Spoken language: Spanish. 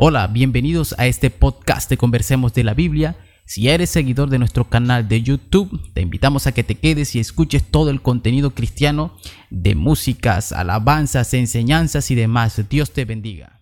Hola, bienvenidos a este podcast de Conversemos de la Biblia. Si eres seguidor de nuestro canal de YouTube, te invitamos a que te quedes y escuches todo el contenido cristiano de músicas, alabanzas, enseñanzas y demás. Dios te bendiga.